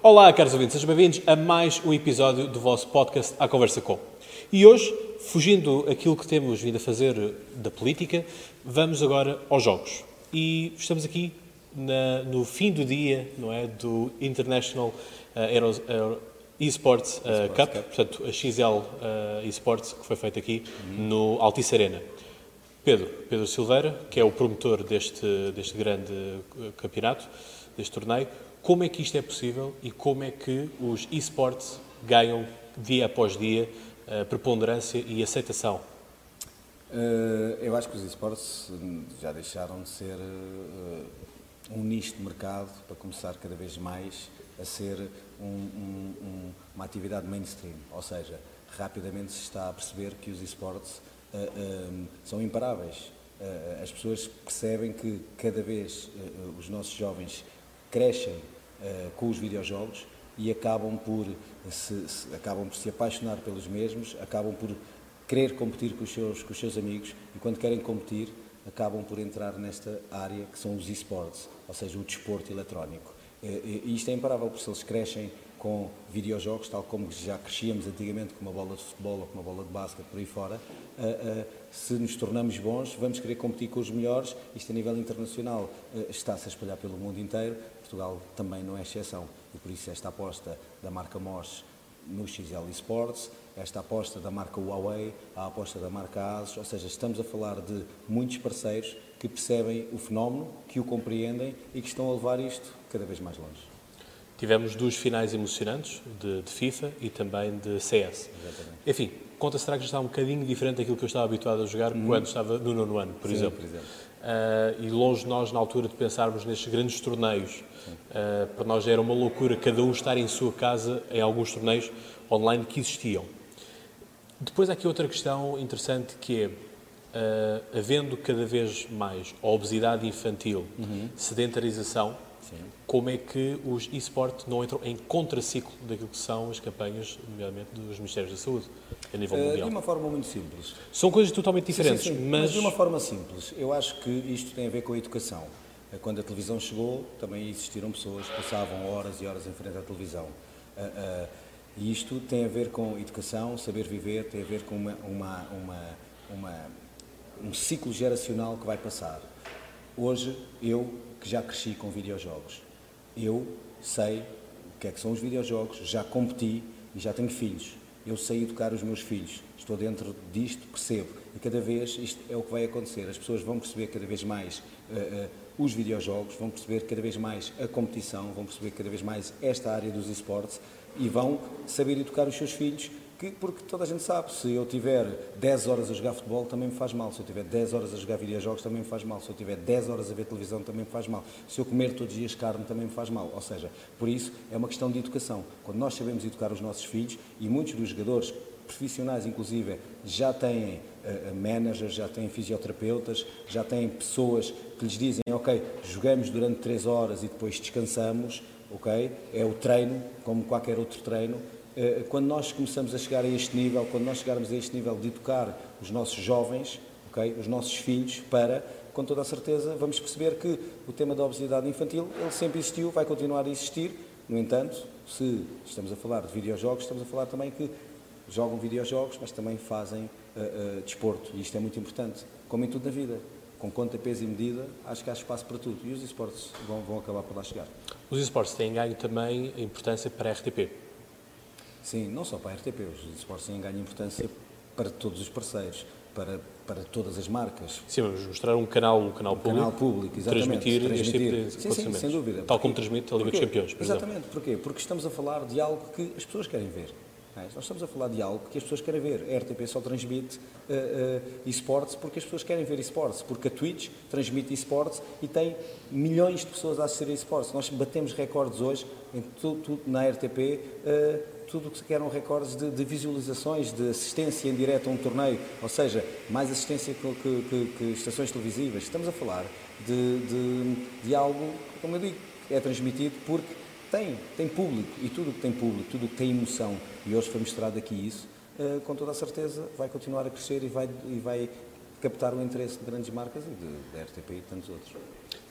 Olá, caros ouvintes, sejam bem-vindos a mais um episódio do vosso podcast A Conversa Com. E hoje, fugindo aquilo que temos vindo a fazer da política, vamos agora aos jogos. E estamos aqui na- no fim do dia, não é, do International uh, Aeros- Aero- Esports uh, Cup, portanto, a XL uh, Esports, que foi feita aqui no Altice Arena. Pedro, Pedro Silveira, que é o promotor deste, deste grande campeonato, deste torneio, como é que isto é possível e como é que os esportes ganham dia após dia uh, preponderância e aceitação? Eh, eu acho que os esportes hum, já deixaram de ser eh, um nicho de mercado para começar cada vez mais a ser um- um- um- uma atividade mainstream. Ou seja, rapidamente se está a perceber que os esportes eh, hum, são imparáveis. Eh, as pessoas percebem que cada vez eh, eh, os nossos jovens crescem eh, com os videojogos e acabam por se, se- acabam por se apaixonar pelos mesmos, acabam por querer competir com os seus, com os seus amigos e quando querem competir acabam por entrar nesta área que são os esportes, ou seja, o desporto eletrónico. E, e isto é imparável, porque se eles crescem com videojogos, tal como já crescíamos antigamente com uma bola de futebol ou com uma bola de basquete por aí fora, ah, ah, se nos tornamos bons, vamos querer competir com os melhores, isto a nível internacional ah, está-se a espalhar pelo mundo inteiro, Portugal também não é exceção, e por isso esta aposta da marca Mosh no XL Esports, esta aposta da marca Huawei, a aposta da marca Asus, ou seja, estamos a falar de muitos parceiros que percebem o fenómeno, que o compreendem e que estão a levar isto cada vez mais longe. Tivemos duas finais emocionantes de, de FIFA e também de CS. Exatamente. Enfim, conta será que já está um bocadinho diferente daquilo que eu estava habituado a jogar quando estava no nono ano, por Sim, exemplo. por exemplo. Ah, e longe de nós, na altura, de pensarmos nestes grandes torneios. Ah, para nós já era uma loucura cada um estar em sua casa em alguns torneios online que existiam. Depois há aqui outra questão interessante que é, ah, havendo cada vez mais obesidade infantil, sedentarização, como é que os esportes não entram em contraciclo daquilo que são as campanhas, nomeadamente dos Ministérios da Saúde, a nível Eh, mundial? de uma forma muito simples. São coisas totalmente diferentes, Sim, sim, sim. mas... de uma forma simples. Eu acho que isto tem a ver com a educação. Eh, Quando a televisão chegou, também existiram pessoas que passavam horas e horas em frente à televisão. Ah, ah, E isto tem a ver com educação, saber viver, tem a ver com uma, uma, uma, uma- um ciclo geracional que vai passar. Hoje, eu que já cresci com videojogos, eu sei o que é que são os videojogos, já competi e já tenho filhos. Eu sei educar os meus filhos, estou dentro disto, percebo. E cada vez isto é o que vai acontecer. As pessoas vão perceber cada vez mais eh, eh, os videojogos, vão perceber cada vez mais a competição, vão perceber cada vez mais esta área dos esportes e vão saber educar os seus filhos que, porque toda a gente sabe, se eu tiver 10 horas a jogar futebol também me faz mal, se eu tiver 10 horas a jogar videojogos também me faz mal, se eu tiver 10 horas a ver televisão também me faz mal, se eu comer todos os dias carne também me faz mal, ou seja, por isso é uma questão de educação. Quando nós sabemos educar os nossos filhos, e muitos dos jogadores profissionais inclusive já têm eh, managers, já têm fisioterapeutas, já têm pessoas que lhes dizem, ok, jogamos durante 3 horas e depois descansamos, ok? É o treino, como qualquer outro treino, quando nós começamos a chegar a este nível, quando nós chegarmos a este nível de educar os nossos jovens, ok, os nossos filhos, para, com toda a certeza, vamos perceber que o tema da obesidade infantil, ele sempre existiu, vai continuar a existir. No entanto, se estamos a falar de videojogos, estamos a falar também que jogam videojogos, mas também fazem eh, eh, desporto, e isto é muito importante, como em tudo na vida. Com conta, peso e medida, acho que há espaço para tudo, e os esportes vão, vão acabar por lá chegar. Os esportes têm ganho também importância para a RTP. Sim, não só para a RTP, os esportes ganho importância para todos os parceiros, para, para todas as marcas. Sim, vamos mostrar um canal, um canal público, Canal público, exatamente. transmitir, este tipo de Sim, sim, sem dúvida. Tal Porque- como transmite a Liga dos Porquê? Campeões, por exemplo. Exatamente, porquê? Porque estamos a falar de algo que as pessoas querem ver. é? Nós estamos a falar de algo que as pessoas querem ver. A RTP só transmite uh, uh, esportes porque as pessoas querem ver esportes, porque a Twitch transmite esportes e tem milhões de pessoas a assistir a esportes. Nós batemos recordes hoje em tudo, tudo na RTP, uh, tudo o que eram recordes de, de, visualizações, de assistência em direto a um torneio, ou seja, mais assistência que, que, que, estações televisivas. Estamos a falar de, de, de algo, como eu digo, é transmitido porque tem, tem público e tudo o que tem público, tudo o que tem emoção, e hoje foi mostrado aqui isso, uh, com toda a certeza vai continuar a crescer e vai, e vai captar o interesse de grandes marcas e da RTP e de tantos outros.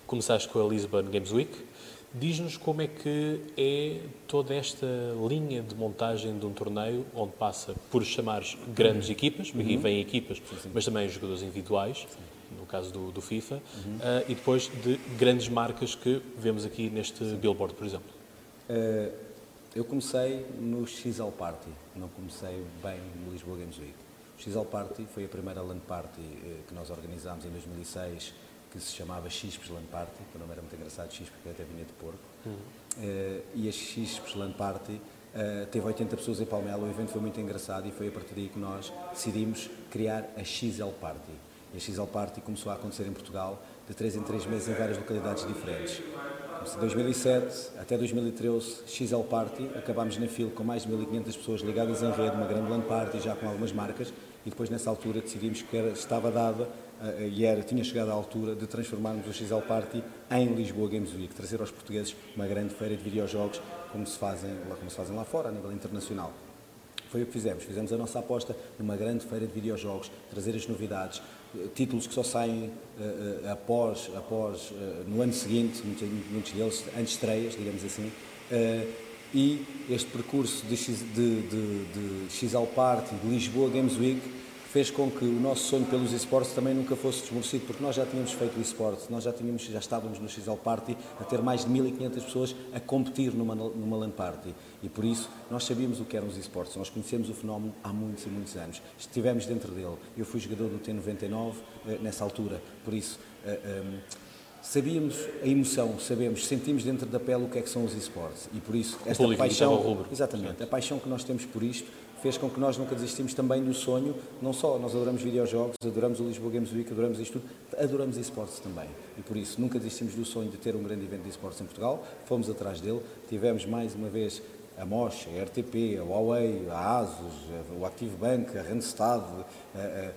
Começaste com a Lisbon Games Week Diz-nos como é que é toda esta linha de montagem de um torneio onde passa por chamar grandes Uhum. equipas, porque aqui vêm equipas, mas também jogadores individuais, no caso do, do FIFA, Uhum. ah, e depois de grandes marcas que vemos aqui neste billboard, por exemplo. Eh, eu comecei no XL Party, não comecei bem no Lisboa Games Week. O XL Party foi a primeira LAN Party eh, que nós organizámos em 2006, que se chamava Xispes LAN Party, que o nome era muito engraçado, Xispes, porque até vinha de porco. Eh, e a Xispes LAN Party eh, teve 80 pessoas em Palmela, o evento foi muito engraçado e foi a partir daí que nós decidimos criar a XL Party. E a XL Party começou a acontecer em Portugal de 3 em 3 meses em várias localidades diferentes. De 2007 até 2013, XL Party, acabámos na fila com mais de 1.500 pessoas ligadas em rede, uma grande LAN Party, já com algumas marcas, e depois nessa altura decidimos que era, estava dada eh, e era, tinha chegado a altura de transformarmos o XL Party em Lisboa Games Week, trazer aos portugueses uma grande feira de videojogos como se fazem, como se fazem lá fora, a nível internacional. Foi o que fizemos. Fizemos a nossa aposta numa grande feira de videojogos, trazer as novidades, eh, títulos que só saem eh, após, após eh, no ano seguinte, muitos, muitos deles antes estreias, digamos assim. E este percurso de, X, de, de, de Party, de Lisboa Games Week, fez com que o nosso sonho pelos esportes também nunca fosse desmorecido, porque nós já tínhamos feito o esporte, nós já, tínhamos, já estávamos no XL Party a ter mais de 1500 pessoas a competir numa, numa LAN Party. E por isso nós sabíamos o que eram os esportes, nós conhecemos o fenómeno há muitos e muitos anos, estivemos dentro dele. Eu fui jogador do T99 eh, nessa altura, por isso. eh, ehm, Sabíamos a emoção, sabemos, sentimos dentro da pele o que é que são os esportes. E por isso esta paixão, rubro. exatamente, a paixão que nós temos por isto fez com que nós nunca desistimos também do sonho, não só nós adoramos videojogos, adoramos o Lisboa Games Week, adoramos isto tudo, adoramos esportes também. E por isso nunca desistimos do sonho de ter um grande evento de esportes em Portugal, fomos atrás dele, tivemos mais uma vez a Mosh, a RTP, a Huawei, a Asus, o ActiveBank, a Randstad, a, a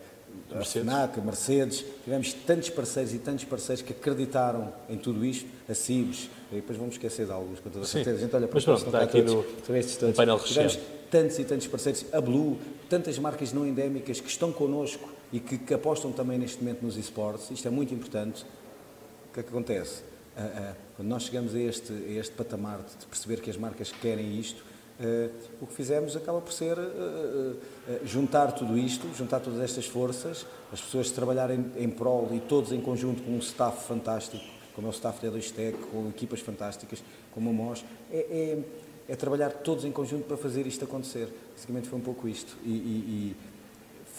Mercedes. FNAC, Mercedes, tivemos tantos parceiros e tantos parceiros que acreditaram em tudo isto, a CIBS, e depois vamos esquecer de alguns, com toda a certeza. A gente olha para Mas pronto, está aqui todos, no- estes no painel Tivemos tantos e tantos parceiros, a Blue, tantas marcas não endémicas que estão connosco e que, que apostam também neste momento nos esportes, isto é muito importante. O que é que acontece? Ah, ah, quando nós chegamos a este, a este patamar de perceber que as marcas querem isto, o que fizemos acaba por ser ah, ah, juntar tudo isto, juntar todas estas forças, as pessoas trabalharem em prol e todos em conjunto com um staff fantástico, como é o staff da 2Tech, com equipas fantásticas, como a MOS, é, é, é trabalhar todos em conjunto para fazer isto acontecer. Basicamente foi um pouco isto. E, e- e,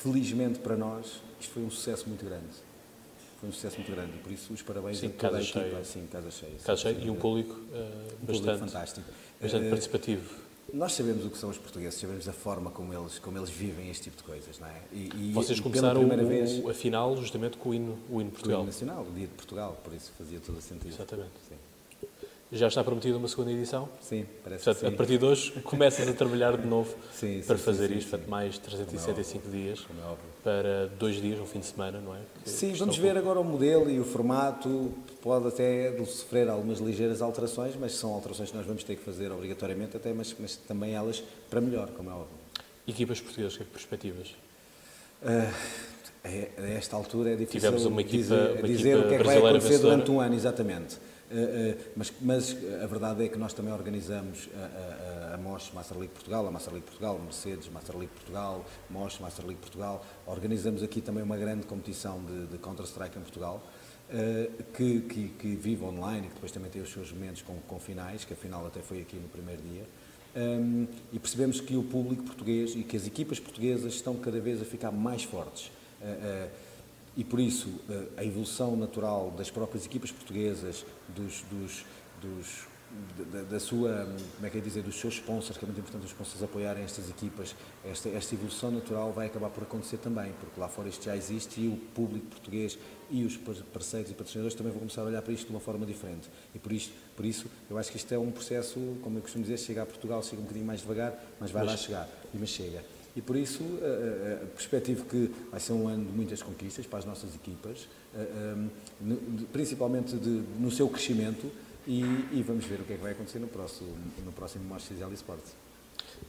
felizmente para nós, isto foi um sucesso muito grande. Foi um sucesso muito grande e por isso os parabéns Sim, a toda a equipa. cheia. Sim, casa cheia. sim, sim, e um público eh, Um público bastante, fantástico. bastante Eh, participativo. Nós sabemos o que são os portugueses, sabemos a forma como eles, como eles vivem este tipo de coisas, não é? E, e Vocês pela começaram primeira o, vez a final justamente com o hino, o hino o hino Portugal. nacional, o dia de Portugal, por isso fazia todo o sentido. Exatamente. Sim, Já está prometida uma segunda edição? sim parece Portanto, que a sim. partir de hoje começas a trabalhar de novo Sim, para sim, fazer isto, portanto, mais 365 dias Como é para dois dias, um fim de semana, não é? Que Sim, vamos ver agora o modelo e o formato. Pode até sofrer algumas ligeiras alterações, mas são alterações que nós vamos ter que fazer obrigatoriamente, até, mas, mas também elas para melhor, como é óbvio. Equipas portuguesas, que é perspectivas? É- a esta altura é difícil Tivemos uma equipa- dizer, uma dizer equipa o que é que vai acontecer vencedora. durante um ano, exatamente. Ah, ah, mas, mas a verdade é que nós também organizamos a, a, a MOS Master League Portugal, a Master League Portugal, Mercedes Master League Portugal, MOS Master League Portugal. Organizamos aqui também uma grande competição de, de Counter-Strike em Portugal. ah, que, que, que vive online e que depois também tem os seus momentos com, com finais, que a final até foi aqui no primeiro dia. Um, e percebemos que o público português e que as equipas portuguesas estão cada vez a ficar mais fortes. Uh, uh, e por isso, uh, a evolução natural das próprias equipas portuguesas, dos, dos, dos- da, da sua, como é que é dizer, dos seus sponsors, que é muito importante os sponsors apoiarem estas equipas, esta, esta evolução natural vai acabar por acontecer também, porque lá fora isto já existe e o público português e os par- parceiros e patrocinadores também vão começar a olhar para isto de uma forma diferente. E por, isto, por isso, eu acho que isto é um processo, como eu costumo dizer, chega a Portugal, chega um bocadinho mais devagar, mas vai lá chegar, e mas chega. E por isso, eh, eh, perspectivo que vai ser um ano de muitas conquistas para as nossas equipas, eh, eh, de- principalmente de- no seu crescimento, e, e vamos ver o que é que vai acontecer no próximo, no próximo March XL Esportes.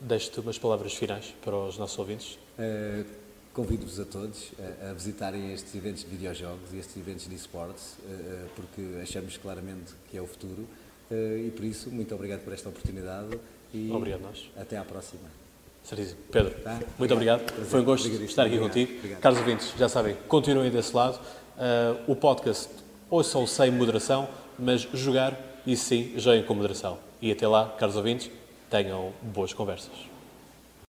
Deixo-te umas palavras finais para os nossos ouvintes. Uh, Convido-vos a todos a, a visitarem estes eventos de videojogos e estes eventos de esportes, uh, porque achamos claramente que é o futuro. e por isso, muito obrigado por esta oportunidade e Obrigado nós. até à próxima. Certíssimo. Pedro, Tá? muito obrigado. Prazer. Foi um gosto Obrigadíssimo. estar aqui Obrigado. contigo. Obrigado. Caros ouvintes, já sabem, continuem desse lado. Uh, o podcast ouçam sem moderação, mas jogar, isso sim, joguem com moderação. E até lá, caros ouvintes, tenham boas conversas.